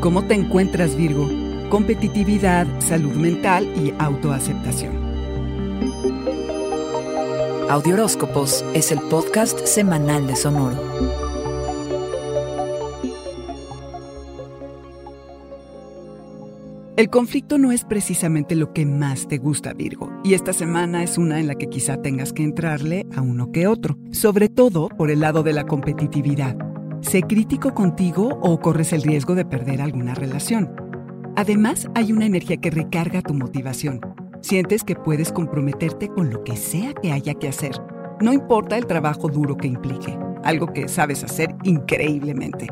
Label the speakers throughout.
Speaker 1: ¿Cómo te encuentras, Virgo? Competitividad, salud mental y autoaceptación.
Speaker 2: Audioróscopos es el podcast semanal de Sonoro.
Speaker 1: El conflicto no es precisamente lo que más te gusta, Virgo, y esta semana es una en la que quizá tengas que entrarle a uno que otro, sobre todo por el lado de la competitividad. Sé crítico contigo o corres el riesgo de perder alguna relación. Además, hay una energía que recarga tu motivación. Sientes que puedes comprometerte con lo que sea que haya que hacer. No importa el trabajo duro que implique, algo que sabes hacer increíblemente.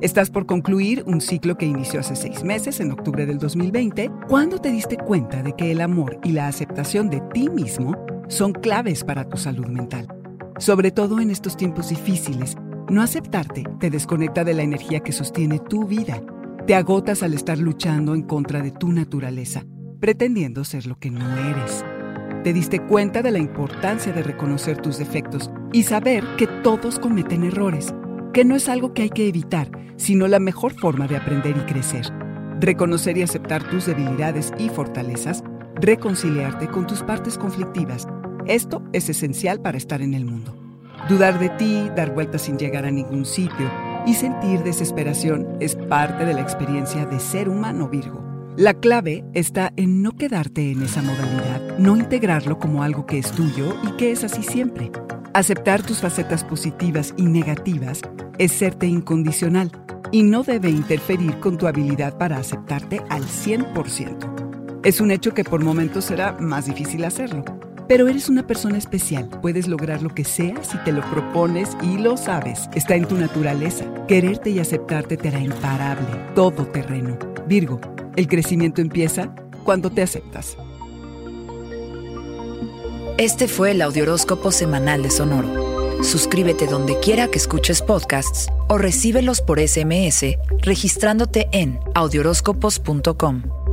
Speaker 1: Estás por concluir un ciclo que inició hace seis meses, en octubre del 2020, cuando te diste cuenta de que el amor y la aceptación de ti mismo son claves para tu salud mental. Sobre todo en estos tiempos difíciles no aceptarte te desconecta de la energía que sostiene tu vida. Te agotas al estar luchando en contra de tu naturaleza, pretendiendo ser lo que no eres. Te diste cuenta de la importancia de reconocer tus defectos y saber que todos cometen errores, que no es algo que hay que evitar, sino la mejor forma de aprender y crecer. Reconocer y aceptar tus debilidades y fortalezas, reconciliarte con tus partes conflictivas. Esto es esencial para estar en el mundo. Dudar de ti, dar vueltas sin llegar a ningún sitio y sentir desesperación es parte de la experiencia de ser humano Virgo. La clave está en no quedarte en esa modalidad, no integrarlo como algo que es tuyo y que es así siempre. Aceptar tus facetas positivas y negativas es serte incondicional y no debe interferir con tu habilidad para aceptarte al 100%. Es un hecho que por momentos será más difícil hacerlo, pero eres una persona especial. Puedes lograr lo que sea si te lo propones y lo sabes. Está en tu naturaleza. Quererte y aceptarte te hará imparable, todo terreno. Virgo, el crecimiento empieza cuando te aceptas.
Speaker 2: Este fue el Audioróscopo Semanal de Sonoro. Suscríbete donde quiera que escuches podcasts o recíbelos por SMS registrándote en audioróscopos.com.